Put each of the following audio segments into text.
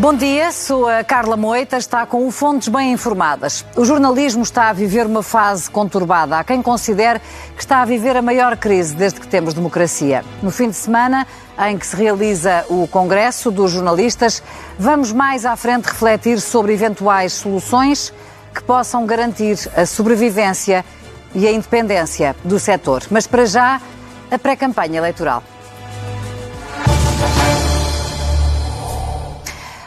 Bom dia, sou a Carla Moita, está com o Fontes Bem Informadas. O jornalismo está a viver uma fase conturbada. Há quem considere que está a viver a maior crise desde que temos democracia. No fim de semana, em que se realiza o Congresso dos Jornalistas, vamos mais à frente refletir sobre eventuais soluções que possam garantir a sobrevivência e a independência do setor. Mas para já, a pré-campanha eleitoral.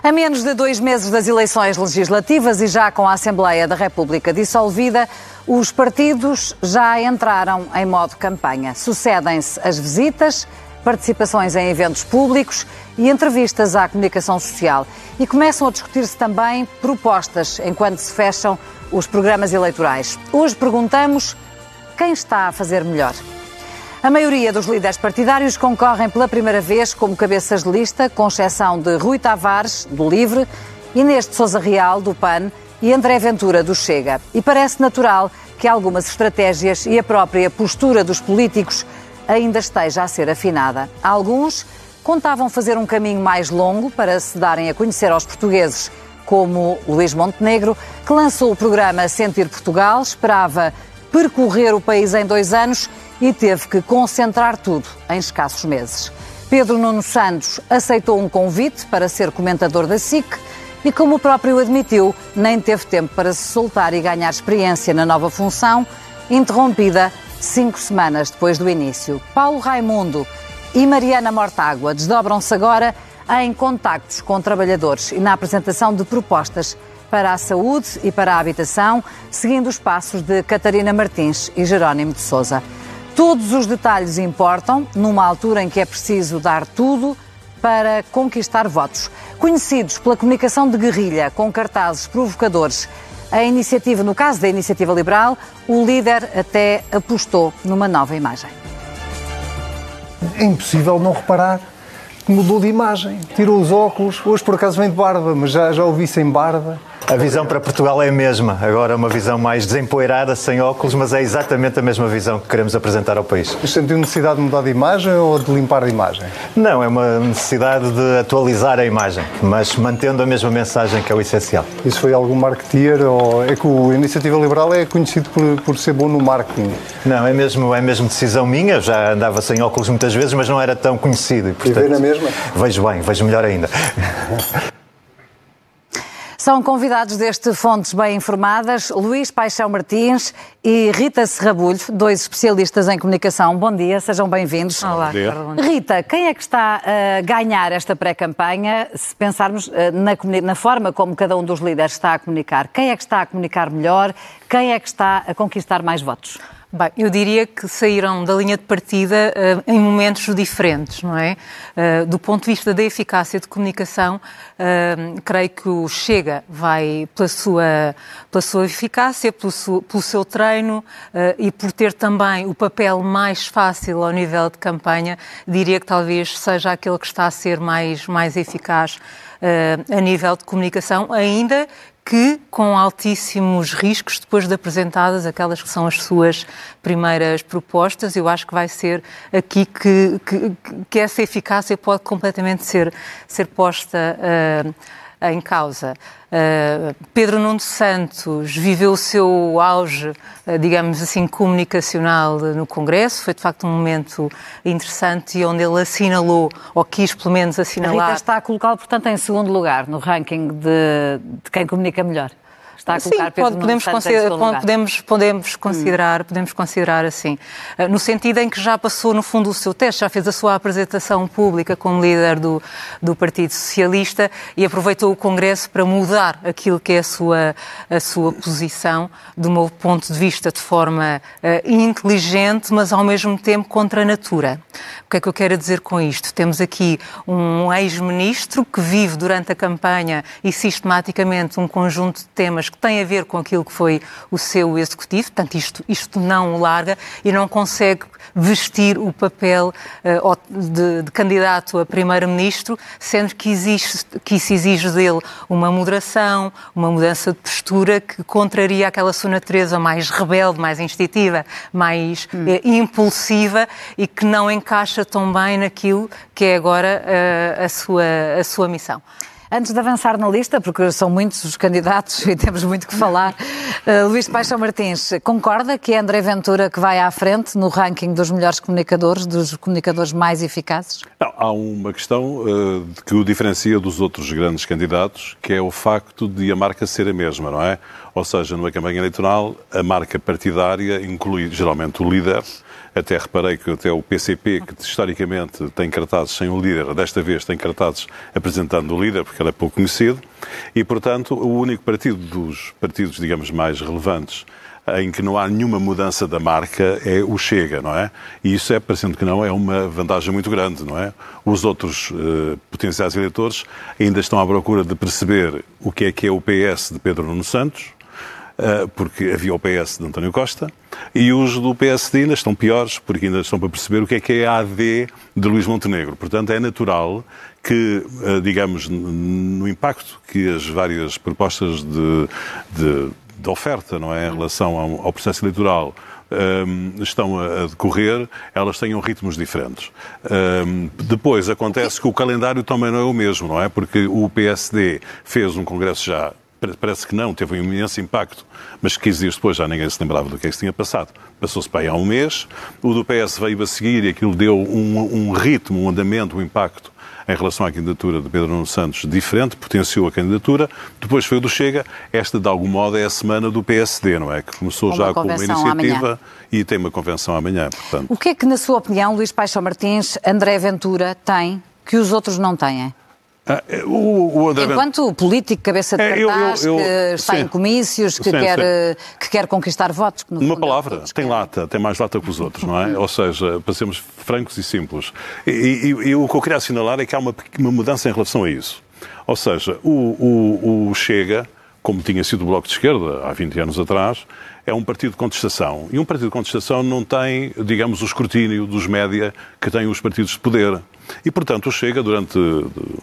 A menos de dois meses das eleições legislativas e já com a Assembleia da República dissolvida, os partidos já entraram em modo campanha. Sucedem-se as visitas, participações em eventos públicos e entrevistas à comunicação social. E começam a discutir-se também propostas enquanto se fecham os programas eleitorais. Hoje perguntamos quem está a fazer melhor. A maioria dos líderes partidários concorrem pela primeira vez como cabeças de lista, com exceção de Rui Tavares, do Livre, Inês de Souza Real, do PAN e André Ventura, do Chega. E parece natural que algumas estratégias e a própria postura dos políticos ainda esteja a ser afinada. Alguns contavam fazer um caminho mais longo para se darem a conhecer aos portugueses, como Luís Montenegro, que lançou o programa Sentir Portugal, esperava percorrer o país em dois anos e teve que concentrar tudo em escassos meses. Pedro Nuno Santos aceitou um convite para ser comentador da SIC e, como o próprio admitiu, nem teve tempo para se soltar e ganhar experiência na nova função, interrompida cinco semanas depois do início. Paulo Raimundo e Mariana Mortágua desdobram-se agora em contactos com trabalhadores e na apresentação de propostas para a saúde e para a habitação, seguindo os passos de Catarina Martins e Jerónimo de Souza. Todos os detalhes importam, numa altura em que é preciso dar tudo para conquistar votos. Conhecidos pela comunicação de guerrilha, com cartazes provocadores, a iniciativa, no caso da iniciativa liberal, o líder até apostou numa nova imagem. É impossível não reparar que mudou de imagem. Tirou os óculos, hoje por acaso vem de barba, mas já, já o vi sem barba. A visão para Portugal é a mesma, agora uma visão mais desempoeirada, sem óculos, mas é exatamente a mesma visão que queremos apresentar ao país. Sentiu necessidade de mudar de imagem ou de limpar a imagem? Não, é uma necessidade de atualizar a imagem, mas mantendo a mesma mensagem que é o essencial. Isso foi algum marketeer ou é que o Iniciativa Liberal é conhecido por, por ser bom no marketing? Não, é mesmo, é mesmo decisão minha, já andava sem óculos muitas vezes, mas não era tão conhecido. E, portanto, e vê na mesma? Vejo bem, vejo melhor ainda. São convidados deste Fontes Bem Informadas Luís Paixão Martins e Rita Serrabulho, dois especialistas em comunicação. Bom dia, sejam bem-vindos. Olá, bom dia. Rita, quem é que está a ganhar esta pré-campanha, se pensarmos eh, na, na forma como cada um dos líderes está a comunicar? Quem é que está a comunicar melhor? Quem é que está a conquistar mais votos? Bem, eu diria que saíram da linha de partida uh, em momentos diferentes, não é? Uh, do ponto de vista da eficácia de comunicação, uh, creio que o Chega vai pela sua, pela sua eficácia, pelo, pelo seu treino e por ter também o papel mais fácil ao nível de campanha, diria que talvez seja aquele que está a ser mais, mais eficaz a nível de comunicação, ainda que com altíssimos riscos depois de apresentadas aquelas que são as suas primeiras propostas. Eu acho que vai ser aqui que, que, que essa eficácia pode completamente ser, ser posta uh, em causa. Uh, Pedro Nuno Santos viveu o seu auge, uh, digamos assim, comunicacional no Congresso. Foi de facto um momento interessante e onde ele assinalou, ou quis pelo menos assinalar. A Rita está a colocá-lo, portanto, em segundo lugar no ranking de, de quem comunica melhor está a colocar Sim, pode, podemos, considerar, podemos, podemos, considerar, hum. podemos considerar assim. Ah, no sentido em que já passou, no fundo, o seu teste, já fez a sua apresentação pública como líder do, do Partido Socialista e aproveitou o Congresso para mudar aquilo que é a sua, a sua posição, do meu ponto de vista, de forma uh, inteligente, mas ao mesmo tempo contra a natura. O que é que eu quero dizer com isto? Temos aqui um ex-ministro que vive durante a campanha e sistematicamente um conjunto de temas que tem a ver com aquilo que foi o seu executivo, portanto, isto, isto não o larga e não consegue vestir o papel uh, de, de, candidato a primeiro-ministro, sendo que, existe, que isso exige dele uma moderação, uma mudança de postura que contraria aquela sua natureza mais rebelde, mais instintiva, mais hum. uh, impulsiva e que não encaixa tão bem naquilo que é agora uh, a, sua, a sua missão. Antes de avançar na lista, porque são muitos os candidatos e temos muito que falar, uh, Luís Paixão Martins, concorda que é André Ventura que vai à frente no ranking dos melhores comunicadores, dos comunicadores mais eficazes? Há uma questão uh, que o diferencia dos outros grandes candidatos, que é o facto de a marca ser a mesma, não é? Ou seja, numa campanha eleitoral, a marca partidária inclui geralmente o líder, até reparei que até o PCP, que historicamente tem cartazes sem o líder, desta vez tem cartazes apresentando o líder, porque ele é pouco conhecido, e, portanto, o único partido dos partidos, digamos, mais relevantes em que não há nenhuma mudança da marca é o Chega, não é? E isso é, parecendo que não, é uma vantagem muito grande, não é? Os outros uh, potenciais eleitores ainda estão à procura de perceber o que é que é o PS de Pedro Nuno Santos, porque havia o PS de António Costa, e os do PSD ainda estão piores, porque ainda estão para perceber o que é que é a AD de Luís Montenegro. Portanto, é natural que, eh, digamos, no impacto que as várias propostas de, de, de oferta, não é, em relação ao, ao processo eleitoral um, ehm, estão a, decorrer, elas tenham ritmos diferentes. Um, depois acontece que o calendário também não é o mesmo, não é? Porque o PSD fez um congresso já parece que não, teve um imenso impacto, mas 15 dias depois já ninguém se lembrava do que é que se tinha passado. Passou-se para aí há um mês, o do PS veio a seguir e aquilo deu um, um ritmo, um andamento, um impacto em relação à candidatura de Pedro Nuno Santos diferente, potenciou a candidatura. Depois foi o do Chega. Esta, de algum modo, é a semana do PSD, não é? Que começou uma já com uma iniciativa amanhã. e tem uma convenção amanhã. Portanto. O que é que, na sua opinião, Luís Paixão Martins, André Ventura tem que os outros não têm? Ah, é, o, o Enquanto político, cabeça de cartaz, é, eu, eu, eu, que está sim. em comícios, que, sim, quer, sim. que quer conquistar votos. Que Uma é palavra, tem lata, tem mais lata que os outros, não é? Ou seja, para sermos francos e simples. E, e, e, o que eu queria assinalar é que há uma, uma mudança em relação a isso. Ou seja, o, o, o Chega, como tinha sido o Bloco de Esquerda há 20 anos atrás, é um partido de contestação. E um partido de contestação não tem, digamos, o escrutínio dos média que têm os partidos de poder. E, portanto, o Chega, durante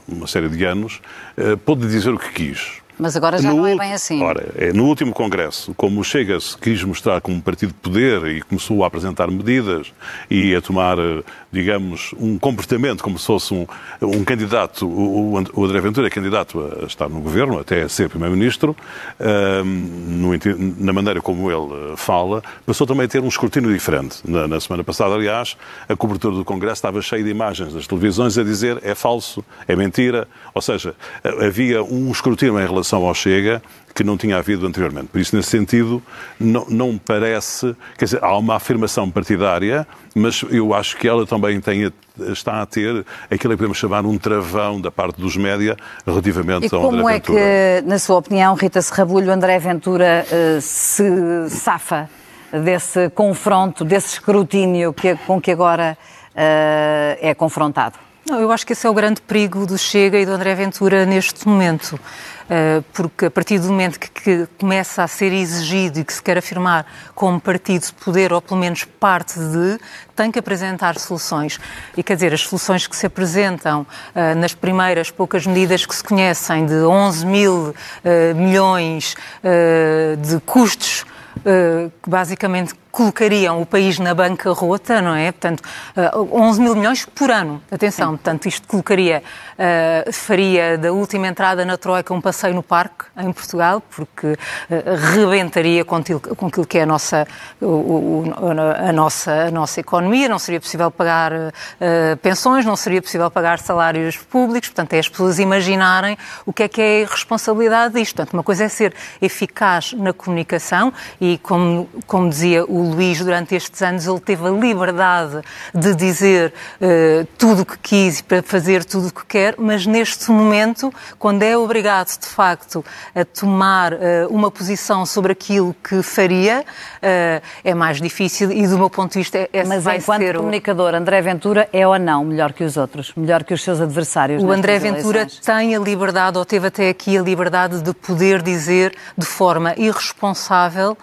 uma série de anos, eh, pôde dizer o que quis. Mas agora já no não é bem assim. Ora, é, no último Congresso, como o Chega se quis mostrar como um partido de poder e começou a apresentar medidas e a tomar, eh, digamos, um comportamento como se fosse um, um candidato, o, o André Ventura é candidato a estar no governo, até a ser Primeiro-Ministro, um, na maneira como ele eh, fala, passou também a ter um escrutínio diferente. Na, na semana passada, aliás, a cobertura do Congresso estava cheia de imagens das televisões a dizer é falso, é mentira, ou seja, havia um escrutínio em relação relação ao Chega que não tinha havido anteriormente. Por isso, nesse sentido, não, não parece. Quer dizer, há uma afirmação partidária, mas eu acho que ela também tem, está a ter aquilo que podemos chamar um travão da parte dos média relativamente e ao André Ventura. como é que, na sua opinião, Rita Serrabulho, André Ventura uh, se safa desse confronto, desse escrutínio que, com que agora uh, é confrontado? Eu acho que esse é o grande perigo do Chega e do André Ventura neste momento. Eh, porque a partir do momento que, começa a ser exigido e que se quer afirmar como partido de poder, ou pelo menos parte de, tem que apresentar soluções. E quer dizer, as soluções que se apresentam uh, nas primeiras poucas medidas que se conhecem, de 11 mil uh, milhões de custos que basicamente colocariam o país na bancarrota, não é? Portanto, 11 mil milhões por ano. Atenção, Sim. portanto, isto colocaria, faria da última entrada na Troika um passeio no parque em Portugal, porque rebentaria com aquilo, com aquilo que é a nossa, a, nossa, a nossa economia, não seria possível pagar pensões, não seria possível pagar salários públicos, portanto, é as pessoas imaginarem o que é que é a responsabilidade disto. Portanto, uma coisa é ser eficaz na comunicação e, como, como dizia o Luís, durante estes anos, ele teve a liberdade de dizer uh, tudo o que quis e para fazer tudo o que quer, mas neste momento, quando é obrigado, de facto, a tomar uh, uma posição sobre aquilo que faria, uh, é mais difícil e, do meu ponto de vista, é, é Mas enquanto ser comunicador, André Ventura é ou não melhor que os outros? Melhor que os seus adversários? O André Ventura eleições? tem a liberdade, ou teve até aqui a liberdade de poder dizer de forma irresponsável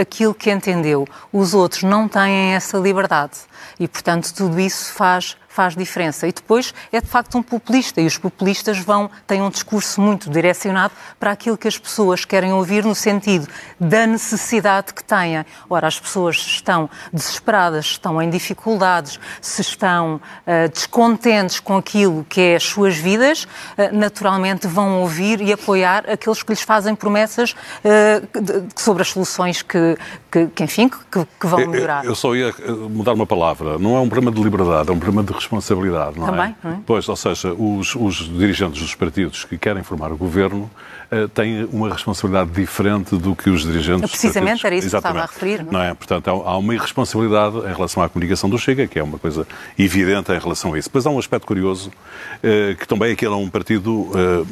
aquilo que entendeu. Os outros não têm essa liberdade. E, portanto, tudo isso faz faz diferença. E depois é de facto um populista e os populistas vão têm um discurso muito direcionado para aquilo que as pessoas querem ouvir no sentido da necessidade que têm. Ora, as pessoas estão desesperadas, estão em dificuldades, se estão uh, descontentes com aquilo que é as suas vidas, uh, naturalmente vão ouvir e apoiar aqueles que lhes fazem promessas uh, de, sobre as soluções que, que, que enfim, que, que, vão melhorar. Eu, eu só ia mudar uma palavra. Não é um problema de liberdade, é um problema de responsabilidade, não Também, é? Não é? Pois, ou seja, os, os dirigentes dos partidos que querem formar o governo uh, têm uma responsabilidade diferente do que os dirigentes Precisamente dos partidos. era isso que estava a referir. Não? não é? Portanto, há, há uma irresponsabilidade em relação à comunicação do Chega, que é uma coisa evidente em relação a isso. Depois há um aspecto curioso, uh, que também aquele é um partido uh,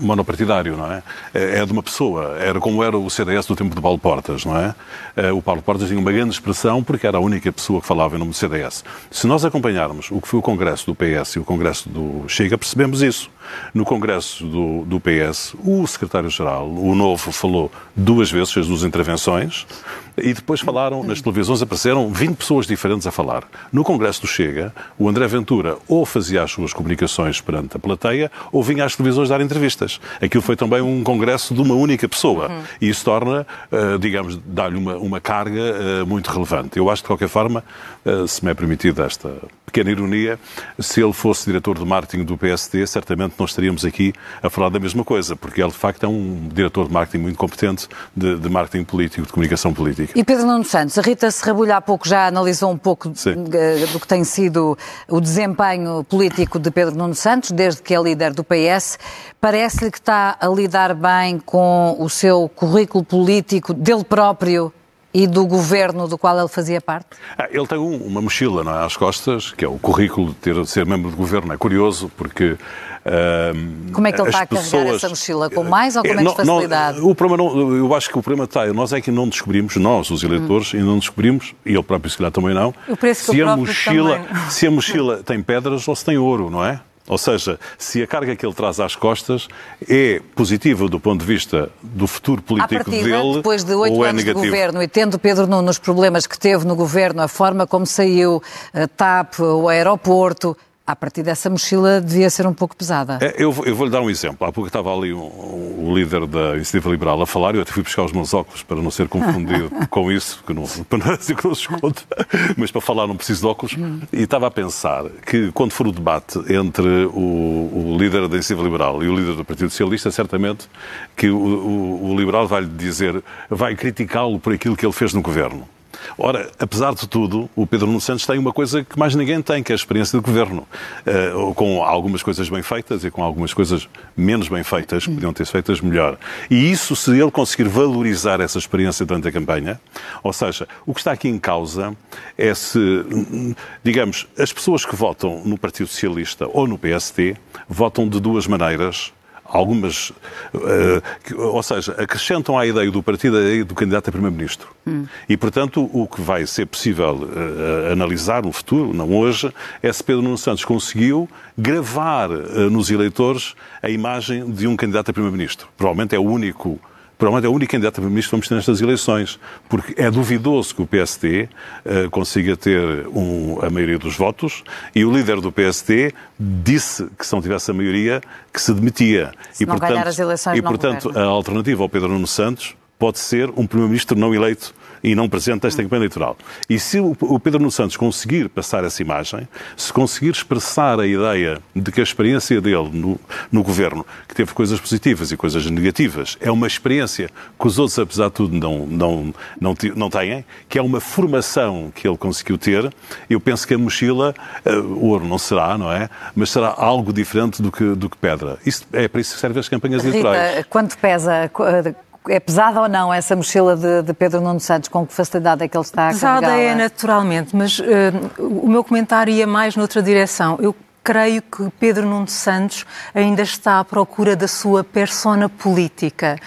monopartidário, não é? É de uma pessoa. Era como era o CDS do tempo de Paulo Portas, não é? O Paulo Portas tinha uma grande expressão porque era a única pessoa que falava em nome do CDS. Se nós acompanharmos o que foi o Congresso do PS e o Congresso do Chega, percebemos isso. No Congresso do, do PS, o secretário-geral, o novo, falou duas vezes, fez duas intervenções, e depois falaram, nas televisões apareceram 20 pessoas diferentes a falar. No Congresso do Chega, o André Ventura ou fazia as suas comunicações perante a plateia, ou vinha às televisões dar entrevistas. Aquilo foi também um congresso de uma única pessoa. E isso torna, digamos, dá-lhe uma, uma carga muito relevante. Eu acho, de qualquer forma, se me é permitido esta pequena ironia, se ele fosse diretor de marketing do PSD, certamente não estaríamos aqui a falar da mesma coisa, porque ele, de facto, é um diretor de marketing muito competente de, de marketing político, de comunicação política. E Pedro Nuno Santos, a Rita Serrabulho há pouco já analisou um pouco Sim. do que tem sido o desempenho político de Pedro Nuno Santos, desde que é líder do PS. Parece-lhe que está a lidar bem com o seu currículo político dele próprio e do governo do qual ele fazia parte? Ah, ele tem um, uma mochila não é, às costas, que é o currículo de, ter, de ser membro do governo. É curioso porque. Uh, Como é que ele está a carregar pessoas... essa mochila? Com mais ou com menos não, facilidade? Não, o problema não, eu acho que o problema está. Nós é que não descobrimos, nós, os eleitores, hum. ainda não descobrimos, e ele próprio, se calhar, também não, se a, mochila, se a mochila tem pedras ou se tem ouro, não é? Ou seja, se a carga que ele traz às costas é positiva do ponto de vista do futuro político partida, dele, depois de oito é anos negativo. de governo e tendo Pedro Nuno os problemas que teve no governo, a forma como saiu, a TAP, o aeroporto, a partir dessa mochila devia ser um pouco pesada. É, eu, eu vou-lhe dar um exemplo. Há pouco estava ali um, um, o líder da Iniciativa Liberal a falar, eu até fui buscar os meus óculos para não ser confundido com isso, que não, para não dizer que não se esconde, mas para falar não preciso de óculos. E estava a pensar que quando for o debate entre o, o líder da Iniciativa Liberal e o líder do Partido Socialista, certamente que o, o, o liberal vai lhe dizer, vai criticá-lo por aquilo que ele fez no governo. Ora, apesar de tudo, o Pedro Nuno Santos tem uma coisa que mais ninguém tem, que é a experiência de governo. Uh, com algumas coisas bem feitas e com algumas coisas menos bem feitas, que podiam ter feitas melhor. E isso, se ele conseguir valorizar essa experiência durante a campanha, ou seja, o que está aqui em causa é se, digamos, as pessoas que votam no Partido Socialista ou no PSD votam de duas maneiras algumas, uh, que, ou seja, acrescentam à ideia do partido a ideia do candidato a primeiro-ministro. Hum. E, portanto, o que vai ser possível uh, analisar no futuro, não hoje, é se Pedro Nuno Santos conseguiu gravar uh, nos eleitores a imagem de um candidato a primeiro-ministro. Provavelmente é o único provavelmente é o único candidato a primeiro-ministro que vamos ter nestas eleições, porque é duvidoso que o PSD uh, consiga ter um, a maioria dos votos e o líder do PSD disse que se não tivesse a maioria que se demitia. Se e, não portanto, ganhar as eleições, e, portanto a alternativa ao Pedro Nuno Santos pode ser um primeiro-ministro não eleito e não presente esta campanha eleitoral. E se o Pedro Nuno Santos conseguir passar essa imagem, se conseguir expressar a ideia de que a experiência dele no, no governo, que teve coisas positivas e coisas negativas, é uma experiência que os outros, apesar de tudo, não, não, não, não têm, que é uma formação que ele conseguiu ter, eu penso que a mochila, uh, ouro não será, não é? Mas será algo diferente do que, do que pedra. Isso, é para isso que servem as campanhas Rita, eleitorais. Quanto pesa é pesada ou não essa mochila de, de, Pedro Nuno Santos? Com que facilidade é que ele está a Pesada é naturalmente, mas uh, o meu comentário ia mais noutra direção. Eu creio que Pedro Nuno Santos ainda está à procura da sua persona política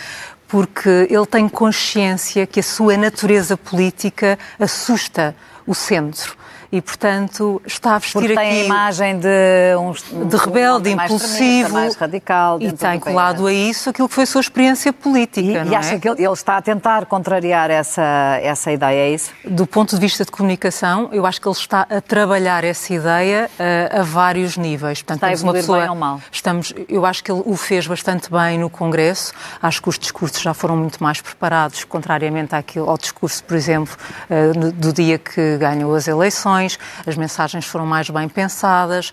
porque ele tem consciência que a sua natureza política assusta o centro e, portanto, está a vestir Porque aqui... tem a imagem de um, de rebelde, um mais impulsivo, mais radical. e tem colado a isso aquilo que foi a sua experiência política. E, não e é? acha que ele, ele, está a tentar contrariar essa, essa ideia, é isso? Do ponto de vista de comunicação, eu acho que ele está a trabalhar essa ideia uh, a vários níveis. Portanto, está a evoluir pessoa, bem ou mal? Estamos, eu acho que ele o fez bastante bem no Congresso. Acho que os discursos já foram muito mais preparados, contrariamente àquilo, ao discurso, por exemplo, uh, do dia que ganhou as eleições. As mensagens foram mais bem pensadas.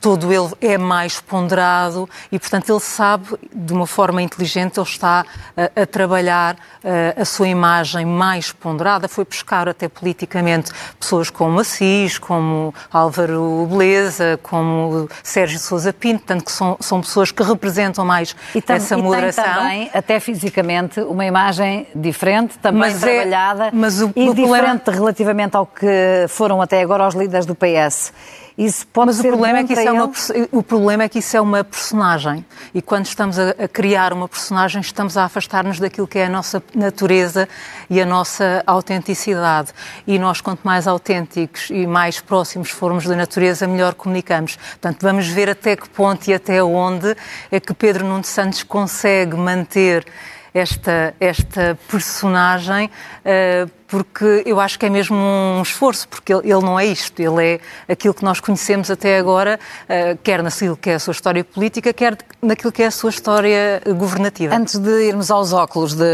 Todo ele é mais ponderado e, portanto, ele sabe, de uma forma inteligente, ele está a, a trabalhar a, a sua imagem mais ponderada. Foi buscar até politicamente pessoas como Assis, como Álvaro Beleza, como Sérgio Sousa Pinto, portanto, que são, são pessoas que representam mais e tam, essa e moderação. Tem também, até fisicamente, uma imagem diferente, também mas trabalhada é, mas o, e o diferente problema... relativamente ao que foram até agora os líderes do PS. Isso pode Mas ser o problema, é que isso é uma, o problema é que isso é uma personagem. E quando estamos a, a criar uma personagem, estamos a afastar-nos daquilo que é a nossa natureza e a nossa autenticidade. E nós, quanto mais autênticos e mais próximos formos da natureza, melhor comunicamos. Portanto, vamos ver até que ponto e até onde é que Pedro Nuno Santos consegue manter esta, esta personagem, uh, porque eu acho que é mesmo um esforço, porque ele, ele, não é isto, ele é aquilo que nós conhecemos até agora, uh, quer naquilo que é a sua história política, quer naquilo que é a sua história governativa. Antes de irmos aos óculos de,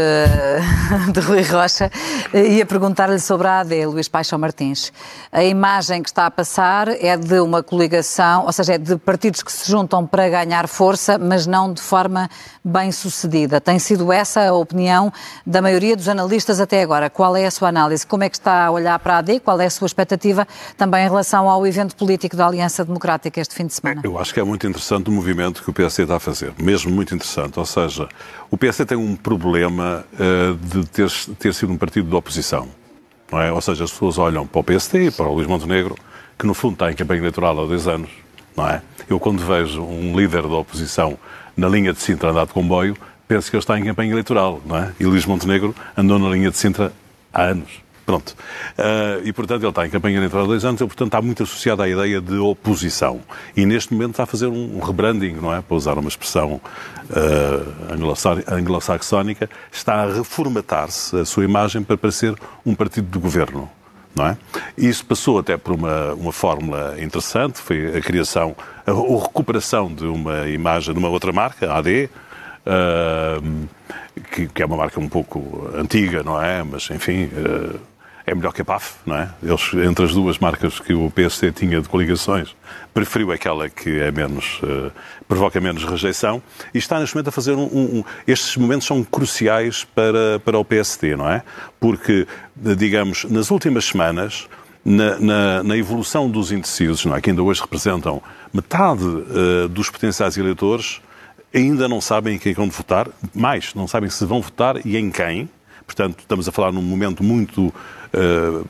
de Rui Rocha, ia perguntar-lhe sobre a AD, Luís Paixão Martins. A imagem que está a passar é de uma coligação, ou seja, é de partidos que se juntam para ganhar força, mas não de forma bem sucedida. Tem sido essa a opinião da maioria dos analistas até agora. Qual é a sua análise? Como é que está a olhar para a AD? Qual é a sua expectativa também em relação ao evento político da Aliança Democrática este fim de semana? Eu acho que é muito interessante o movimento que o PSD está a fazer, mesmo muito interessante. Ou seja, o PSD tem um problema uh, de ter, ter sido um partido de oposição. É? Ou seja, as pessoas olham para o PSD e para o Luís Montenegro, que no fundo está em campanha eleitoral há dois anos. Não é? Eu, quando vejo um líder da oposição na linha de Sintra andar de comboio, penso que ele está em campanha eleitoral, não é? E Luís Montenegro andou na linha de Sintra há anos. Pronto. Uh, e, portanto, ele está em campanha eleitoral há dois anos, ele, portanto, está muito associado à ideia de oposição. E, neste momento, está a fazer um rebranding, não é? Para usar uma expressão uh, anglo-saxónica, está a reformatar-se a sua imagem para parecer um partido de governo. Não é? Isso passou até por uma, uma fórmula interessante, foi a criação, a, a recuperação de uma imagem de uma outra marca, a AD, uh, que, que, é uma marca um pouco antiga, não é? Mas, enfim, uh, é melhor que a PAF, não é? Eles, entre as duas marcas que o PSD tinha de coligações, preferiu aquela que é menos, uh, provoca menos rejeição e está neste momento a fazer um, um, Estes momentos são cruciais para, para o PSD, não é? Porque, digamos, nas últimas semanas, na, na, na evolução dos indecisos, não é? que ainda hoje representam metade uh, dos potenciais eleitores, ainda não sabem em quem vão votar, mais, não sabem se vão votar e em quem. Portanto, estamos a falar num momento muito uh,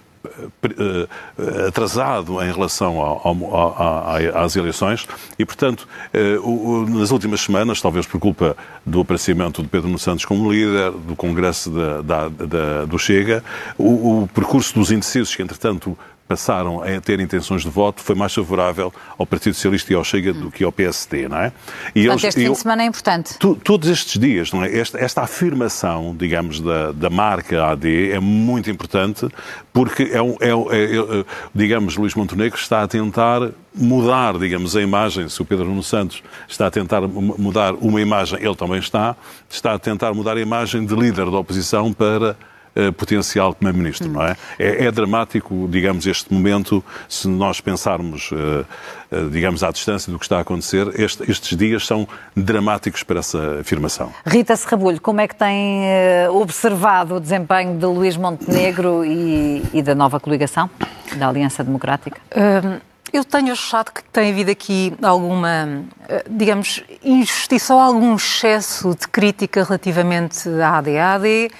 atrasado em relação ao, ao, às eleições e, portanto, uh, nas últimas semanas, talvez por culpa do aparecimento de Pedro Santos como líder do Congresso da, da, da, do Chega, o, o percurso dos indecisos que, entretanto, passaram a ter intenções de voto foi mais favorável ao Partido Socialista e ao Chega do que ao PSD, não é? E Portanto, eles, este fim de semana é importante. Tu, todos estes dias, não é? Esta, esta afirmação, digamos, da, da, marca AD é muito importante porque é, um, é, é, é, digamos, Luís Montenegro está a tentar mudar, digamos, a imagem, se o Pedro Nuno Santos está a tentar mudar uma imagem, ele também está, está a tentar mudar a imagem de líder da oposição para uh, potencial Primeiro-Ministro, não é? é? é? dramático, digamos, este momento, se nós pensarmos, uh, uh, digamos, à distância do que está a acontecer, este, estes dias são dramáticos para essa afirmação. Rita Serrabulho, como é que tem observado o desempenho de Luís Montenegro e, e da nova coligação, da Aliança Democrática? Um... Eu tenho achado que tem havido aqui alguma, digamos, injustiça ou algum excesso de crítica relativamente à AD. A AD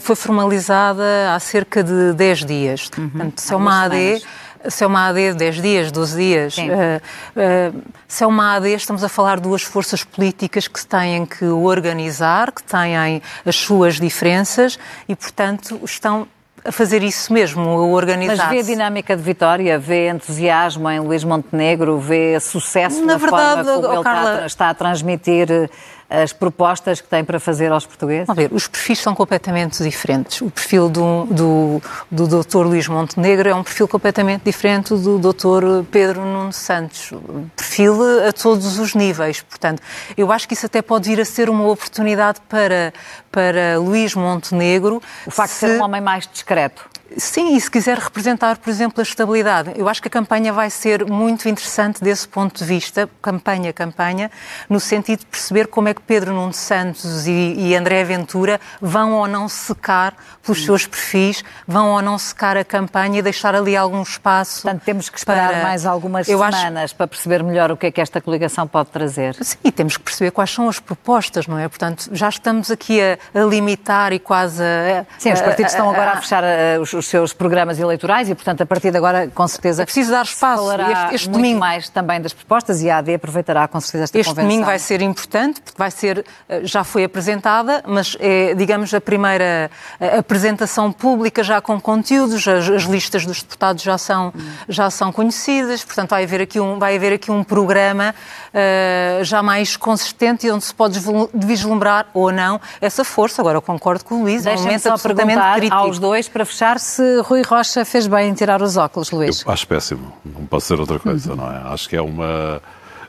foi formalizada há cerca de 10 dias. Uhum. Portanto, se é uma AD. Se é uma AD 10 dias, 12 dias, uh, uh, se é uma AD, estamos a falar de duas forças políticas que têm que organizar, que têm as suas diferenças e, portanto, estão a fazer isso mesmo, a organizar. Mas vê a dinâmica de Vitória, vê entusiasmo em Luís Montenegro, vê sucesso Na na, verdade, forma como ele está a Carla- está a transmitir eh, as propostas que tem para fazer aos portugueses? Vamos ver, os perfis são completamente diferentes. O perfil do, do, do Dr. Luís Montenegro é um perfil completamente diferente do Dr. Pedro Nuno Santos. Perfil a todos os níveis. Portanto, eu acho que isso até pode vir a ser uma oportunidade para, para Luís Montenegro. O facto de se- ser um homem mais discreto. Sim, e se quiser representar, por exemplo, a estabilidade, eu acho que a campanha vai ser muito interessante desse ponto de vista, campanha, campanha, no sentido de perceber como é que Pedro Nuno Santos e, e André Ventura vão ou não secar pelos seus perfis, vão ou não secar a campanha e deixar ali algum espaço. Portanto, temos que esperar para- mais algumas Eu acho- semanas para perceber melhor o que é que esta coligação pode trazer. Sim, e temos que perceber quais são as propostas, não é? Portanto, já estamos aqui a, a limitar e quase a. Sim, os partidos estão agora a a- fechar eh, os, os seus programas eleitorais e, portanto, a partir de agora, com certeza. É preciso dar espaço. Este- este muito domingo- mais também das propostas e a AD aproveitará com certeza esta Este convenção. domingo vai ser importante, porque vai ser, eh, já foi apresentada, mas é, digamos, a primeira eh, apresentação pública já com conteúdos, as, as listas dos deputados já são, já são conhecidas, portanto vai haver aqui um, vai haver aqui um programa eh, já mais consistente e onde se pode vislu- vislumbrar ou não essa força. Agora, eu concordo com o Luís, é um momento absolutamente crítico. aos dois, para fechar, se Rui Rocha fez bem em tirar os óculos, Luís. Eu acho péssimo, não posso dizer outra coisa, não é? Acho que é uma,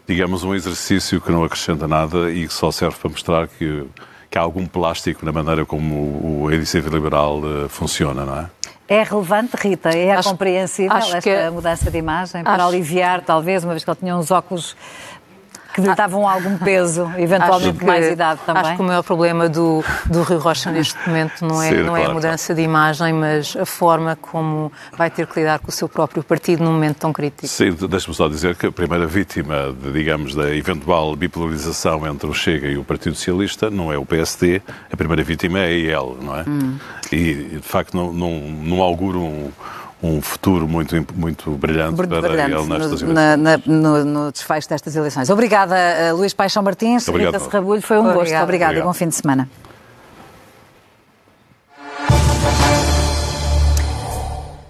digamos, um exercício que não acrescenta nada e que só serve para mostrar que, que há algum plástico na maneira como o, o iniciativa liberal eh, funciona, não é? É relevante, Rita? É Acho- compreensível acho esta que mudança de imagem? Para Acho- aliviar, talvez, uma vez que ele tinha uns óculos que lhe davam algum peso, eventualmente mais idade também? Acho que o maior problema do, do Rui Rocha neste momento não é, Sim, não é claro, a mudança de imagem, mas a forma como vai ter que lidar com o seu próprio partido num momento tão crítico. Sim, deixe-me só dizer que a primeira vítima, de, digamos, da eventual bipolarização entre o Chega e o Partido Socialista não é o PSD, a primeira vítima é a IEL, não é? E, de facto, não, não, não auguro um, um futuro muito, muito brilhante para Brilhante ele nestas no, eleições. na- na- no, no desfecho destas eleições. Obrigada, eh, Luís Paixão Martins, Obrigado. Rita Serrabulho, foi um gosto. Obrigada. Obrigada e Obrigado. bom fim de semana.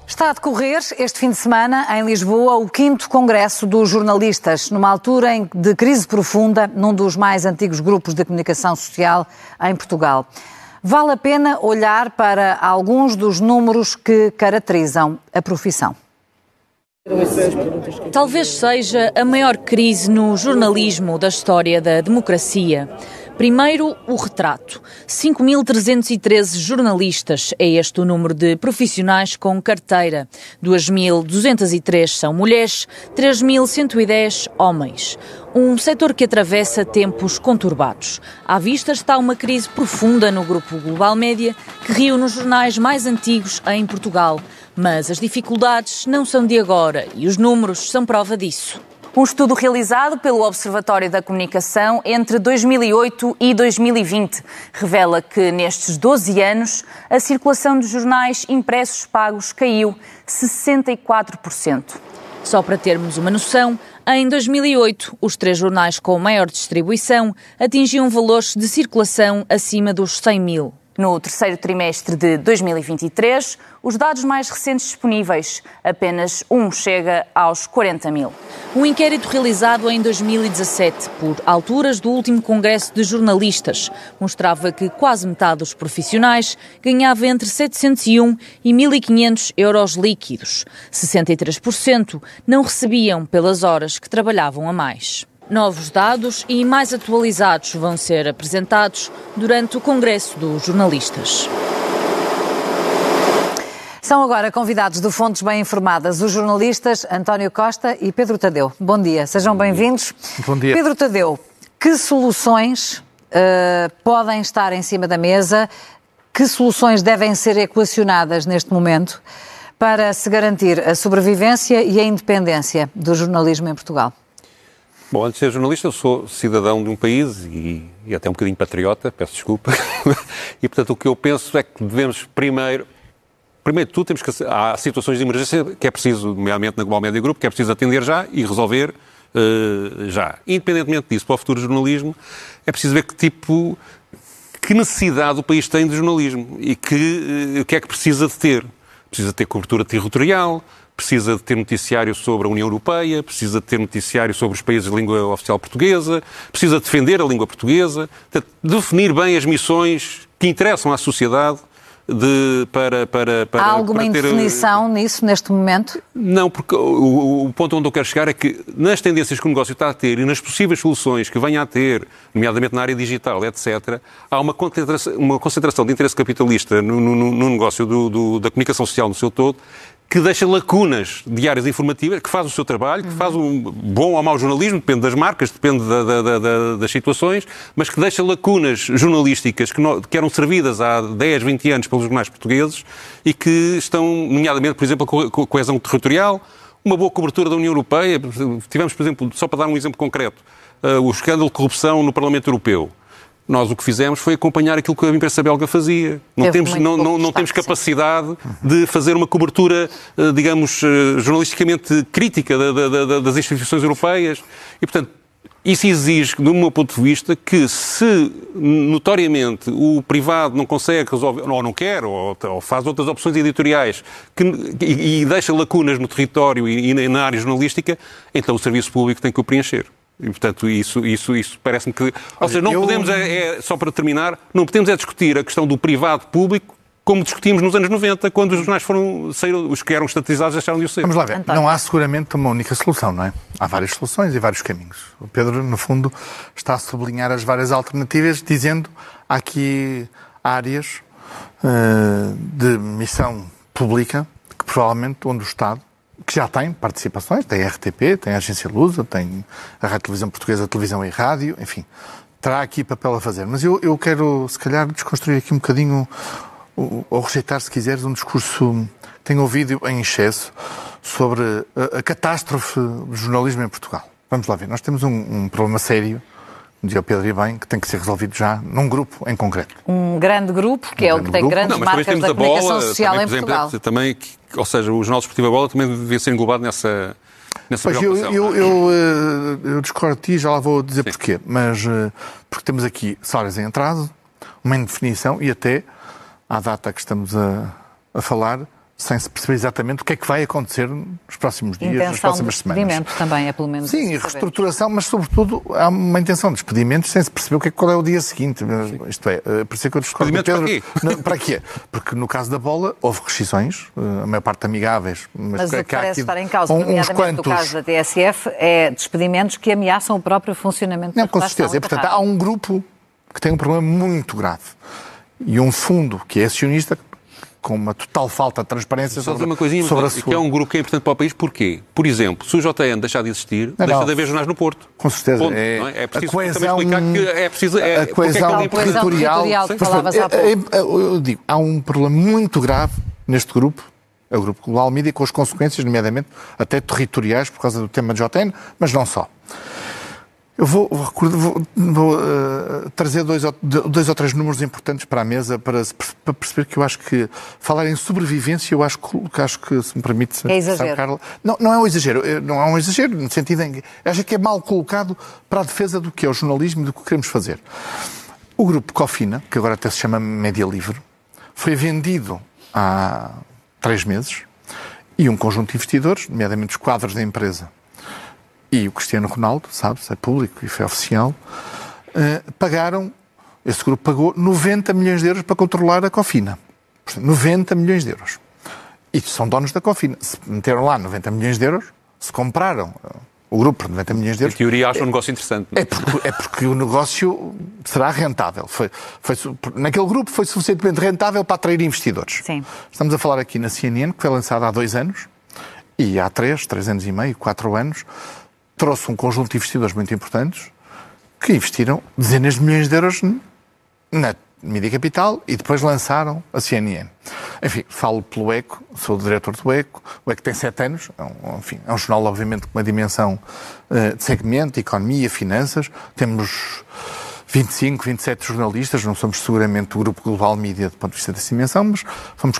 Está a decorrer este fim de semana em Lisboa o quinto Congresso dos Jornalistas, numa altura em- de crise profunda num dos mais antigos grupos de comunicação social em Portugal. Vale a pena olhar para alguns dos números que caracterizam a profissão. Talvez seja a maior crise no jornalismo da história da democracia. Primeiro, o retrato. 5.313 jornalistas é este o número de profissionais com carteira. 2.203 são mulheres, 3.110 homens. Um setor que atravessa tempos conturbados. À vista está uma crise profunda no grupo Global Média, que reúne os jornais mais antigos em Portugal. Mas as dificuldades não são de agora e os números são prova disso. Um estudo realizado pelo Observatório da Comunicação entre 2008 e 2020 revela que nestes 12 anos a circulação de jornais impressos pagos caiu 64%. Só para termos uma noção, em 2008, os três jornais com maior distribuição atingiam valores de circulação acima dos 100 mil. No terceiro trimestre de 2023, os dados mais recentes disponíveis, apenas um chega aos 40 mil. Um inquérito realizado em 2017, por alturas do último Congresso de Jornalistas, mostrava que quase metade dos profissionais ganhava entre 701 e 1.500 euros líquidos. 63% não recebiam pelas horas que trabalhavam a mais. Novos dados e mais atualizados vão ser apresentados durante o Congresso dos Jornalistas. São agora convidados do Fontes Bem Informadas os jornalistas António Costa e Pedro Tadeu. Bom dia, sejam bem-vindos. Bom dia. Pedro Tadeu, que soluções eh, podem estar em cima da mesa? Que soluções devem ser equacionadas neste momento para se garantir a sobrevivência e a independência do jornalismo em Portugal? Bom, antes de ser jornalista, eu sou cidadão de um país e, e até um bocadinho patriota, peço desculpa. e, portanto, o que eu penso é que devemos primeiro, primeiro de tudo, temos que, há situações de emergência que é preciso, nomeadamente na Global Media Group, que é preciso atender já e resolver eh, já. Independentemente disso, para o futuro jornalismo, é preciso ver que tipo, que necessidade o país tem de jornalismo e que, eh, o que é que precisa de ter. precisa ter cobertura territorial, precisa de ter noticiário sobre a União Europeia, precisa de ter noticiário sobre os países de língua oficial portuguesa, precisa defender a língua portuguesa, definir bem as missões que interessam à sociedade de, para, para, para, Há alguma para ter... indefinição nisso neste momento? Não, porque o, o, ponto onde eu quero chegar é que nas tendências que o negócio está a ter e nas possíveis soluções que venha a ter, nomeadamente na área digital, etc., há uma concentração, uma concentração de interesse capitalista no, no, no negócio do, do, da comunicação social no seu todo que deixa lacunas de áreas informativas, que faz o seu trabalho, que faz um bom ou mau jornalismo, depende das marcas, depende da, da, da, das situações, mas que deixa lacunas jornalísticas que, que, eram servidas há 10, 20 anos pelos jornais portugueses e que estão, nomeadamente, por exemplo, a coesão territorial, uma boa cobertura da União Europeia. Tivemos, por exemplo, só para dar um exemplo concreto, uh, o escândalo de corrupção no Parlamento Europeu. Nós o que fizemos foi acompanhar aquilo que a imprensa belga fazia. Não temos, não, não, não temos capacidade de fazer uma cobertura, eh, digamos, eh, jornalisticamente crítica das instituições europeias. E, portanto, isso exige, do meu ponto de vista, que se notoriamente o privado não consegue resolver, ou não quer, ou, ou faz outras opções editoriais que, e, e, deixa lacunas no território e, e na área jornalística, então o serviço público tem que o preencher. E, portanto, isso, isso, isso parece-me que. Ou seja, não eu... podemos, é, é, só para terminar, não podemos é discutir a questão do privado-público como discutimos nos anos 90, quando os jornais foram saíram, os que eram estatizados deixaram de o ser. Vamos lá ver. Não há seguramente uma única solução, não é? Há várias soluções e vários caminhos. O Pedro, no fundo, está a sublinhar as várias alternativas, dizendo há aqui áreas uh, de missão pública que provavelmente onde o Estado que já tem participações, tem a RTP, tem a Agência Lusa, tem a Rádio Televisão Portuguesa, a Televisão e Rádio, enfim, terá aqui papel a fazer. Mas eu, eu quero, se calhar, desconstruir aqui um bocadinho, ou rejeitar, se quiseres, um discurso que tenho ouvido em excesso sobre a, a catástrofe do jornalismo em Portugal. Vamos lá ver, nós temos um, um problema sério dizia o Pedro e bem, que tem que ser resolvido já num grupo em concreto. Um grande grupo, que um é o que tem grupo. grandes Não, marcas da comunicação bola, social também, em Portugal. Exemplo, também, ou seja, o Jornal Esportivo da Bola também devia ser englobado nessa, nessa pois eu, eu, é? eu, eh, eu, discordo de ti, já lá vou dizer Sim. porquê, mas eh, porque temos aqui salários em atraso, uma indefinição e até, à data que estamos a, a falar, sem se perceber exatamente o que é que vai acontecer nos próximos dias, intenção nas próximas de semanas. despedimento também, é pelo menos. Sim, reestruturação, mas sobretudo há uma intenção de despedimentos sem se perceber o que é, qual é o dia seguinte. Sim. Isto é, eh, por isso é que eu discordo Pedro. Para quê? Não, para quê? Porque no caso da bola houve rescisões, eh, a maior parte amigáveis. Mas, mas o que parece estar em causa, um, nomeadamente quantos... no caso da TSF, é despedimentos que ameaçam o próprio funcionamento não, da Com certeza. E, portanto, há um grupo que tem um problema muito grave e um fundo que é acionista com uma total falta de transparência Só sobre, uma coisinha, sobre a sua... que é um grupo que é importante para o país. Porquê? Por exemplo, se o JN deixar de existir, não, deixa não. de haver jornais no Porto. Com certeza. Ponto, é, é? é preciso a coesão, explicar que é preciso... É, a coesão, é territorial... territorial que falavas há pouco. É, é, eu digo, há um problema muito grave neste grupo, é o Grupo Global Mídia, com as consequências, nomeadamente, até territoriais, por causa do tema de JN, mas não só. Eu vou, vou, vou uh, trazer dois, dois ou três números importantes para a mesa para, para, perceber que eu acho que falar em sobrevivência, eu acho que, acho que se me permite. É exagero. Carla, não, não é um exagero, eh, não é um exagero no sentido em que acho que é mal colocado para a defesa do que é o jornalismo e do que queremos fazer. O grupo Cofina, que agora até se chama Média Livre, foi vendido há três meses e um conjunto de investidores, nomeadamente os quadros da empresa, e o Cristiano Ronaldo, sabe-se, é público e foi oficial, uh, pagaram, esse grupo pagou 90 milhões de euros para controlar a Cofina. 90 milhões de euros. E são donos da Cofina. Se meteram lá 90 milhões de euros, se compraram eh, o grupo por 90 milhões de euros. Em teoria, acho é, um negócio interessante. É? é porque, é porque o negócio será rentável. Foi, foi, naquele grupo foi suficientemente rentável para atrair investidores. Sim. Estamos a falar aqui na CNN, que foi lançada há dois anos, e há três, três anos e meio, quatro anos, trouxe um conjunto de investidores muito importantes que investiram dezenas de milhões de euros na Mídia Capital e depois lançaram a CNN. Enfim, falo pelo ECO, sou o diretor do ECO. O ECO tem sete anos, é um, enfim, é um jornal, obviamente, com uma dimensão uh, de segmento, economia, finanças. Temos 25, 27 jornalistas, não somos seguramente o grupo global mídia do ponto de vista dessa dimensão, mas fomos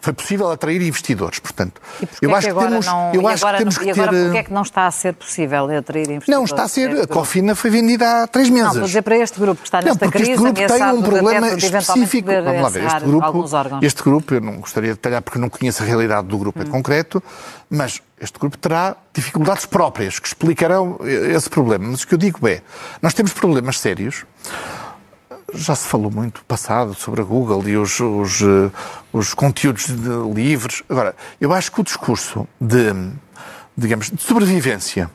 foi possível atrair investidores. Portanto, e eu acho que, temos, não, eu acho que temos que ter. porquê é que não está a ser possível atrair investidores? Não, está a ser. A Cofina foi vendida há três meses. Não, vou dizer para este grupo que está nesta não, crise, este grupo tem um problema específico. Vamos lá ver, este grupo, este grupo, eu não gostaria de detalhar porque não conheço a realidade do grupo hum. em concreto, mas este grupo terá dificuldades próprias que explicarão esse problema. Mas o que eu digo é, nós temos problemas sérios. Já se falou muito passado sobre a Google e os, os, eh, os conteúdos livres. Agora, eu acho que o discurso de, digamos, de sobrevivência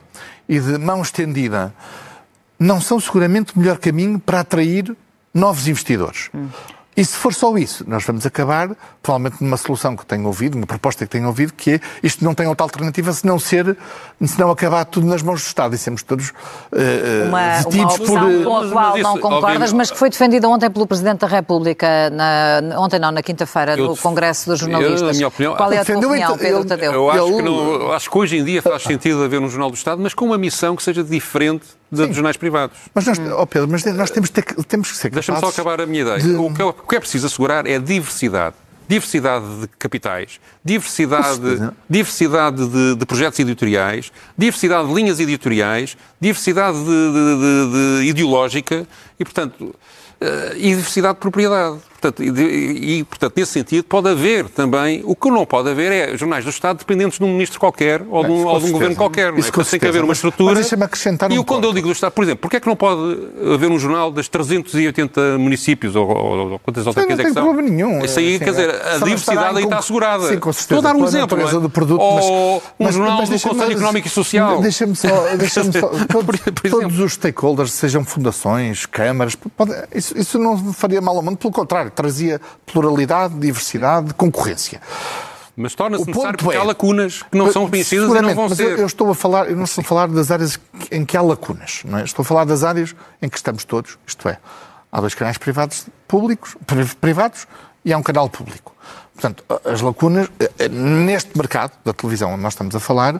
e de mão estendida não são seguramente o melhor caminho para atrair novos investidores. Hum. E se for só isso, nós vamos acabar, provavelmente, numa solução que tenho ouvido, uma proposta que tenho ouvido, que é isto não tem outra alternativa se não ser, se não acabar tudo nas mãos do Estado e sermos todos uh, uma, detidos uma por. Com a qual não concordas, mas que foi defendida ontem pelo Presidente da República, na, ontem não, na quinta-feira, no Congresso dos Jornalistas. Eu, na minha opinião, qual é a tua opinião, Pedro Tadeu? Eu acho, que não, acho que hoje em dia faz sentido haver um Jornal do Estado, mas com uma missão que seja diferente de, dos jornais privados. Mas nós, oh Pedro, mas nós temos, ter, temos que ser capazes... Deixa-me só acabar a minha ideia. De... O, que é, o que é preciso assegurar é diversidade diversidade de capitais, diversidade, diversidade de, de, projetos editoriais, diversidade de linhas editoriais, diversidade de, de, ideológica e, portanto, uh, e diversidade de propriedade. Portanto, e, e, portanto, nesse sentido, pode haver também. O que não pode haver é jornais do Estado dependentes de um ministro qualquer ou de um, ou de um governo qualquer. Não é? Isso tem que haver uma estrutura. Mas deixa-me acrescentar E um quando ponto. eu digo do Estado, por exemplo, porquê é que não pode haver um jornal das 380 municípios ou, ou, ou quantas outras é que são? Não tem problema nenhum. Isso aí, quer dizer, a diversidade aí está assegurada. Sim, com certeza. Estou a dar um exemplo. É? Do produto, ou mas, um jornal mas, mas do Conselho Económico e Social. Deixa-me só. Deixa só todos, todos os stakeholders, sejam fundações, câmaras, pode, isso, isso não faria mal ao mundo, pelo contrário, trazia pluralidade, diversidade, concorrência. Mas torna-se necessário porque é, há lacunas que não são conhecidas e não vão mas ser. Eu, eu, estou a falar, eu não estou a falar das áreas em que há lacunas, não é? Estou a falar das áreas em que estamos todos, isto é, há dois canais privados públicos, privados e há um canal público. Portanto, as lacunas, eh, eh, neste mercado da televisão onde nós estamos a falar,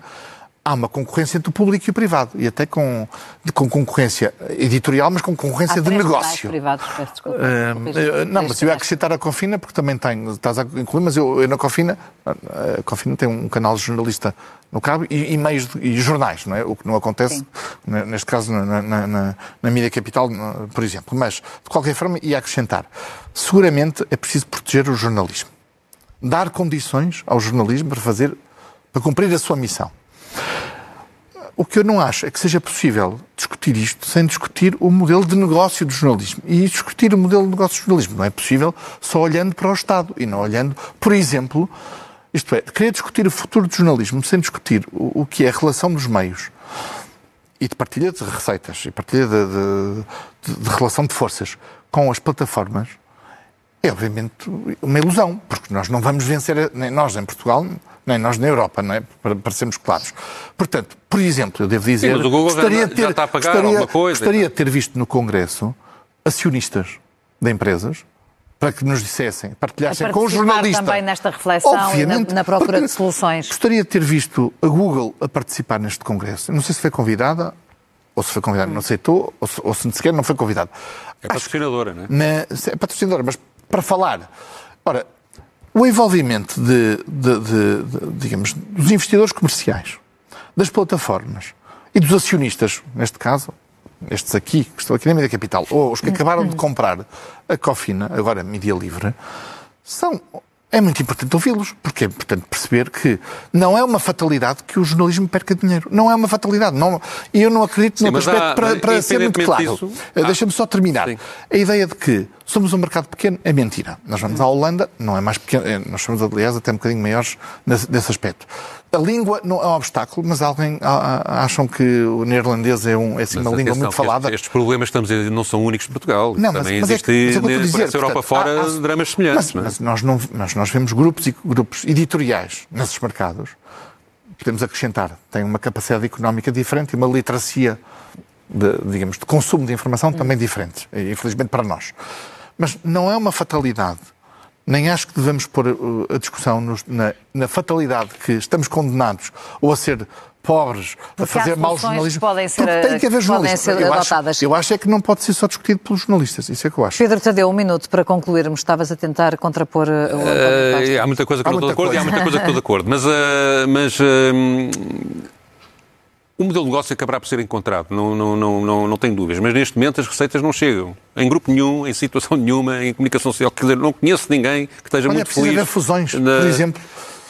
há uma concorrência entre o público e o privado, e até com, com concorrência editorial, mas com concorrência há de negócio. privados, peço desculpa. Uh, não, mas eu ia acrescentar a Confina, porque também tem, estás a incluir, mas eu, eu na Confina, a Confina tem um canal de jornalista no cabo e, e meios de, e jornais, não é? O que não acontece, Sim. neste caso, na, na, na, na mídia capital, por exemplo. Mas, de qualquer forma, ia acrescentar, seguramente é preciso proteger o jornalismo. Dar condições ao jornalismo para fazer, para cumprir a sua missão. O que eu não acho é que seja possível discutir isto sem discutir o modelo de negócio do jornalismo. E discutir o modelo de negócio do jornalismo não é possível só olhando para o Estado e não olhando, por exemplo, isto é, querer discutir o futuro do jornalismo sem discutir o, o que é a relação dos meios e de partilha de receitas e partilha de, de, de, de relação de forças com as plataformas é obviamente uma ilusão, porque nós não vamos vencer, nem nós em Portugal, nem nós na Europa, não é? Para, para sermos claros. Portanto, por exemplo, eu devo dizer. Sim, o gostaria já, ter, gostaria, coisa. Gostaria de ter visto no Congresso acionistas de empresas para que nos dissessem, partilhassem com os jornalistas. também nesta reflexão Obviamente, e na, na procura de soluções. Gostaria de ter visto a Google a participar neste Congresso. Não sei se foi convidada, ou se foi convidada, hum. não aceitou, ou se, ou se sequer não foi convidada. É patrocinadora, não é? Na, é patrocinadora, mas para falar. Ora, o envolvimento de, de, de, de, digamos, dos investidores comerciais, das plataformas e dos acionistas, neste caso, estes aqui, que estão aqui na Mídia Capital, ou os que acabaram de comprar a Cofina, agora Mídia Livre, são é muito importante ouvi-los, porque é importante perceber que não é uma fatalidade que o jornalismo perca dinheiro. Não é uma fatalidade. Não, e eu não acredito no aspecto, há, para, para ser muito claro. Eh, Deixa-me só terminar. Sim. A ideia de que somos um mercado pequeno é mentira. Nós vamos à Holanda, não é mais pequeno, eh, nós somos, aliás, até um bocadinho maiores nesse, nesse aspecto. A língua não é um obstáculo, mas alguém acham que o neerlandês é, um, é assim, uma língua muito falada. Estes, problemas que estamos a não são únicos de Portugal. Não, mas, Também mas existe, é, mas dizer, Europa fora, há, há, dramas semelhantes. Mas, é? mas, nós não, mas nós vemos grupos, grupos editoriais nesses mercados, podemos acrescentar, têm uma capacidade económica diferente e uma literacia, de, digamos, de consumo de informação também diferente, infelizmente para nós. Mas não é uma fatalidade nem acho que devemos pôr uh, a discussão na, na, fatalidade que estamos condenados ou a ser pobres, a Porque há fazer mau jornalismo. que podem ser- Porque tem que haver podem jornalistas. ser eu, adotadas. acho, eu acho é que não pode ser só discutido pelos jornalistas. Isso é que eu acho. Pedro Tadeu, um minuto para concluirmos. Estavas a tentar contrapor uh. Eh, há muita coisa que Há não estou de acordo e há muita coisa que estou de acordo. Mas, eh, mas eh, o modelo de negócio acabará por ser encontrado, não, não, não, não, não tenho dúvidas. Mas neste momento as receitas não chegam. Em grupo nenhum, em situação nenhuma, em comunicação social. Quer dizer, não conheço ninguém que esteja Olha, é muito preciso feliz. haver fusões, na- por exemplo.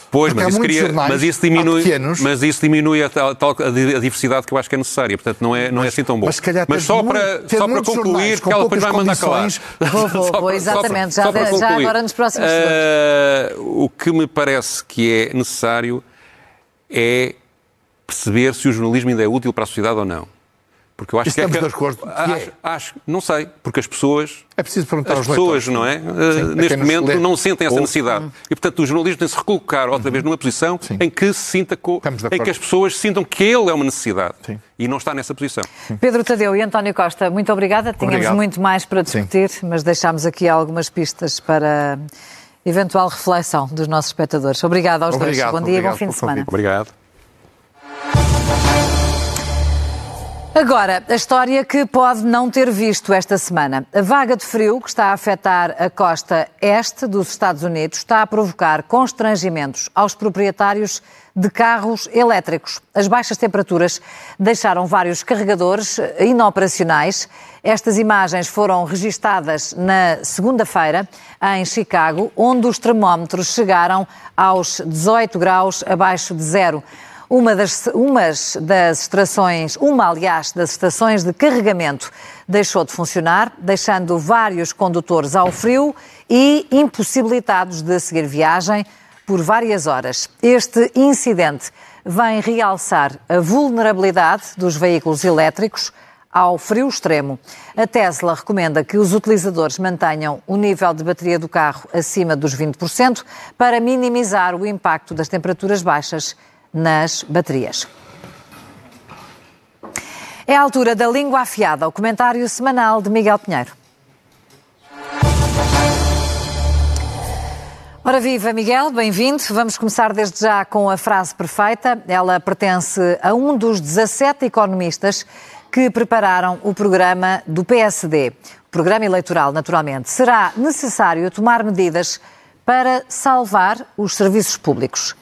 Pois, mas isso, cria- jornais, mas isso diminui, pequenos. mas isso diminui a, tal, a di- a diversidade que eu acho que é necessária. Portanto, não é, não é assim tão bom. Mas se calhar mas ter só muito- para, só para concluir, porque ela com depois vai mandar calar. condições. Vou, vou, Só vou, exatamente. só Já para de- já agora nos próximos Eh, O que me parece que é necessário é perceber se o jornalismo ainda é útil para a sociedade ou não. Porque eu acho Estamos que é de acordo. E Acho, é. acho- não sei, porque as pessoas É preciso perguntar as aos pessoas, leitores. não é? Sim, Uh, a neste momento lê. não sentem essa Ou- necessidade. E, portanto, o jornalismo tem de se recolocar outra vez numa posição em que se sinta co- em que as pessoas sintam que ele é uma necessidade. Sim. E não está nessa posição. Pedro Tadeu e António Costa, muito obrigada. Tínhamos Obrigado. muito mais para discutir, mas deixámos aqui algumas pistas para eventual reflexão dos nossos espectadores. Obrigada aos Obrigado, dois. Bom dia e bom fim de semana. convite. Obrigado. Agora, a história que pode não ter visto esta semana. A vaga de frio que está a afetar a costa este dos Estados Unidos está a provocar constrangimentos aos proprietários de carros elétricos. As baixas temperaturas deixaram vários carregadores inoperacionais. Estas imagens foram registadas na segunda-feira em Chicago, onde os termómetros chegaram aos 18 graus abaixo de zero. Uma das, umas das estações, uma aliás, das estações de carregamento deixou de funcionar, deixando vários condutores ao frio e impossibilitados de seguir viagem por várias horas. Este incidente vem realçar a vulnerabilidade dos veículos elétricos ao frio extremo. A Tesla recomenda que os utilizadores mantenham o nível de bateria do carro acima dos 20% para minimizar o impacto das temperaturas baixas nas baterias. É a altura da língua afiada, o comentário semanal de Miguel Pinheiro. Ora viva, Miguel, bem-vindo. Vamos começar desde já com a frase perfeita. Ela pertence a um dos 17 economistas que prepararam o programa do PSD, o programa eleitoral, naturalmente. Será necessário tomar medidas para salvar os serviços públicos.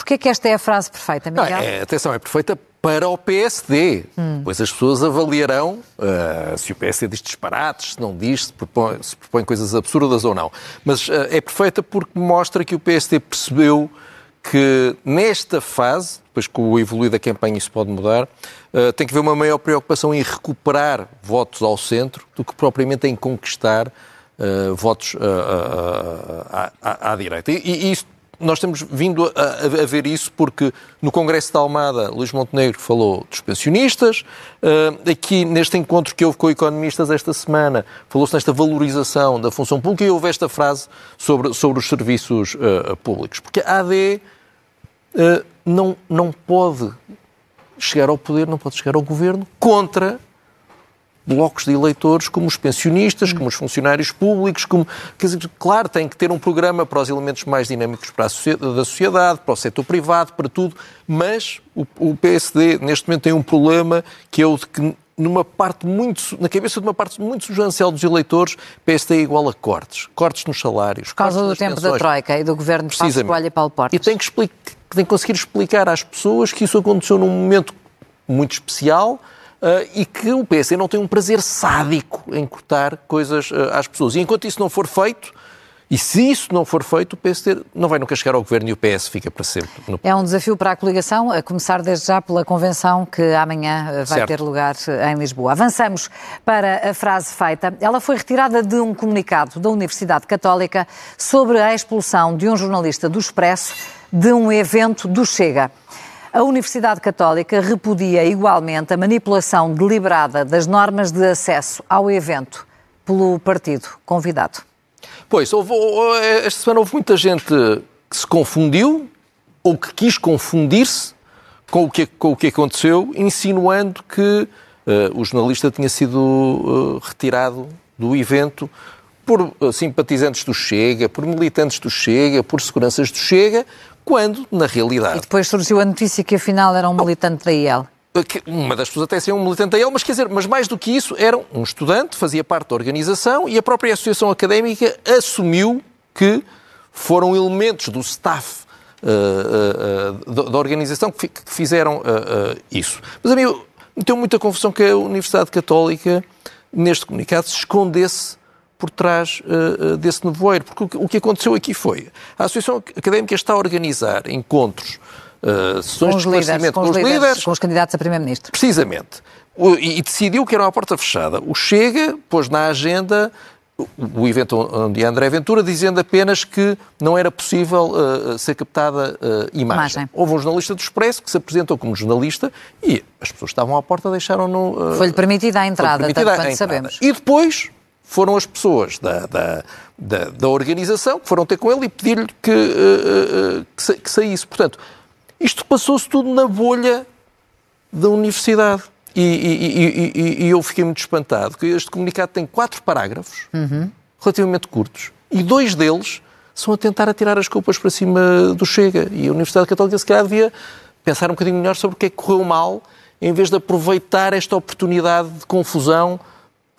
Porquê que esta é a frase perfeita, Não, Miguel? é, atenção, é perfeita para o PSD. Pois as pessoas avaliarão ah, se o PSD diz disparates, se não diz, se propõe, se propõe coisas absurdas ou não. Mas ah, é perfeita porque mostra que o PSD percebeu que nesta fase, depois com o evoluir da campanha isso pode mudar, ah, tem que haver uma maior preocupação em recuperar votos ao centro do que propriamente em conquistar votos ah, ah, à, à direita. E, e isso nós temos vindo a, a- ver isso porque no Congresso de Almada, Luís Montenegro falou dos pensionistas, eh, aqui neste encontro que houve com economistas esta semana, falou-se nesta valorização da função pública e houve esta frase sobre, sobre os serviços eh, públicos. Porque a AD eh, não, não pode chegar ao poder, não pode chegar ao governo contra blocos de eleitores como os pensionistas, como os funcionários públicos, como, quer dizer, claro, tem que ter um programa para os elementos mais dinâmicos para a da sociedade, para o setor privado, para tudo, mas o, o PSD neste momento tem um problema que é o de que numa parte muito, na cabeça de uma parte muito substancial dos eleitores, PSD é igual a cortes. Cortes nos salários. Por causa do tempo da pensões. Troika e do governo de. Coelho e Paulo Portas. E tem que, explicar, tem que conseguir explicar às pessoas que isso aconteceu num momento muito especial e que o PSD não tem um prazer sádico em cortar coisas ah, às pessoas. E enquanto isso não for feito, e se isso não for feito, o PSD não vai nunca chegar ao governo e o PS fica para sempre. No... É um desafio para a coligação, a começar desde já pela convenção que amanhã eh, vai Certo. ter lugar em Lisboa. Avançamos para a frase feita. Ela foi retirada de um comunicado da Universidade Católica sobre a expulsão de um jornalista do Expresso de um evento do Chega. A Universidade Católica repudia igualmente a manipulação deliberada das normas de acesso ao evento pelo partido convidado. Pois, houve- houve- esta semana houve muita gente que se confundiu ou que quis confundir-se com o que, com o que aconteceu, insinuando que eh, o jornalista tinha sido eh, retirado do evento por eh, simpatizantes do Chega, por militantes do Chega, por seguranças do Chega, quando, na realidade... E depois surgiu a notícia que afinal era um militante da IEL. Uma das pessoas até ser um militante da IEL, mas quer dizer, mas mais do que isso, era um estudante, fazia parte da organização e a própria associação académica assumiu que foram elementos do staff uh, uh, uh, da organização que, fizeram isso. Mas a mim me deu muita confusão que a Universidade Católica, neste comunicado, se escondesse por trás desse nevoeiro. Porque o que aconteceu aqui foi, a Associação Académica está a organizar encontros Uh, sessões com de esclarecimento com os, líderes, líderes, com os candidatos a Primeiro-Ministro. Precisamente. O, e, e, decidiu que era uma porta fechada. O Chega pôs na agenda o evento onde André Ventura, dizendo apenas que não era possível uh, ser captada uh, imagem. imagem. Houve um jornalista do Expresso que se apresentou como jornalista e as pessoas estavam à porta deixaram-no... Uh, Foi-lhe permitida a entrada, permitida tanto quanto sabemos. E depois foram as pessoas da, da, da, da, organização que foram ter com ele e pedir-lhe que, uh, que, sa que saísse. Portanto, isto passou-se tudo na bolha da universidade. E, e, e, e, eu fiquei muito espantado que este comunicado tem quatro parágrafos uhum. relativamente curtos e dois deles são a tentar atirar as culpas para cima do Chega. E a Universidade Católica, se calhar, devia pensar um bocadinho melhor sobre o que é que correu mal, em vez de aproveitar esta oportunidade de confusão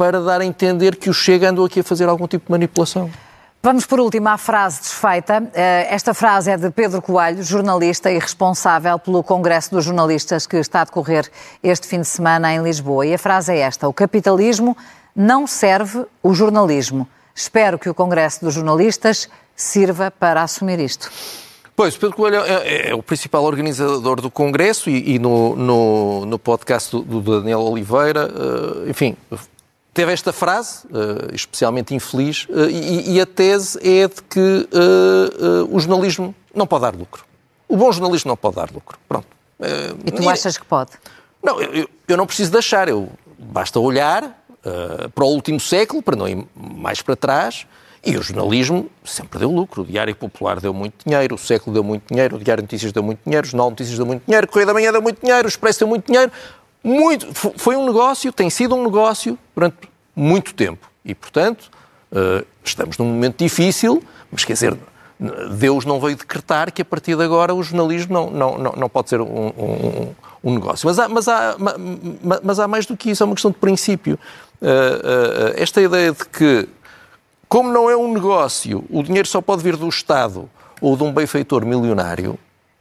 para dar a entender que o Chega andou aqui a fazer algum tipo de manipulação. Vamos por último à frase desfeita. Eh, esta frase é de Pedro Coelho, jornalista e responsável pelo Congresso dos Jornalistas que está a decorrer este fim de semana em Lisboa. E a frase é esta: O capitalismo não serve o jornalismo. Espero que o Congresso dos Jornalistas sirva para assumir isto. Pois, Pedro Coelho é, é, é, o principal organizador do Congresso e, e no, no, no, podcast do, do Daniel Oliveira, uh, enfim, teve esta frase, uh, especialmente infeliz, uh, e, e, a tese é de que uh, o jornalismo não pode dar lucro. O bom jornalismo não pode dar lucro. Pronto. e tu achas que pode? Não, eu, eu não preciso de achar. Eu, basta olhar para o último século, para não ir mais para trás, e o jornalismo sempre deu lucro. O Diário Popular deu muito dinheiro, o Século deu muito dinheiro, o Diário Notícias deu muito dinheiro, o Jornal Notícias deu muito dinheiro, o Correio da Manhã deu muito dinheiro, o Expresso deu muito dinheiro muito, foi um negócio, tem sido um negócio durante muito tempo. E, portanto, uh, estamos num momento difícil, mas quer dizer, Deus não veio decretar que a partir de agora o jornalismo não, não, não, não pode ser um, um, um, negócio. Mas há, mas, há, mas há mais do que isso, é uma questão de princípio. Uh, uh, esta ideia de que, como não é um negócio, o dinheiro só pode vir do Estado ou de um benfeitor milionário,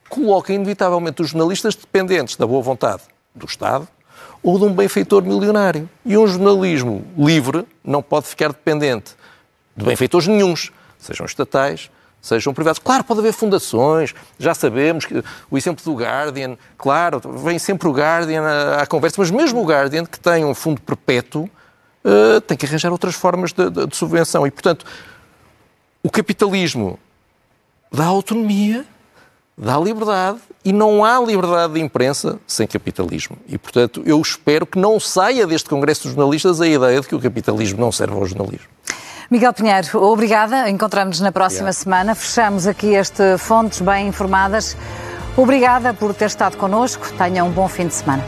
coloca inevitavelmente os jornalistas dependentes da boa vontade do Estado ou de um benfeitor milionário. E um jornalismo livre não pode ficar dependente de benfeitores nenhums, sejam estatais, sejam privados. Claro, pode haver fundações, já sabemos que o exemplo do Guardian, claro, vem sempre o Guardian à, à conversa, mas mesmo o Guardian, que tem um fundo perpétuo, uh, tem que arranjar outras formas de, de, de subvenção. E, portanto, o capitalismo dá autonomia dá liberdade e não há liberdade de imprensa sem capitalismo. E, portanto, eu espero que não saia deste Congresso dos Jornalistas a ideia de que o capitalismo não serve ao jornalismo. Miguel Pinheiro, obrigada. Encontramos-nos na próxima Obrigado. semana. Fechamos aqui este Fontes Bem Informadas. Obrigada por ter estado connosco. Tenha um bom fim de semana.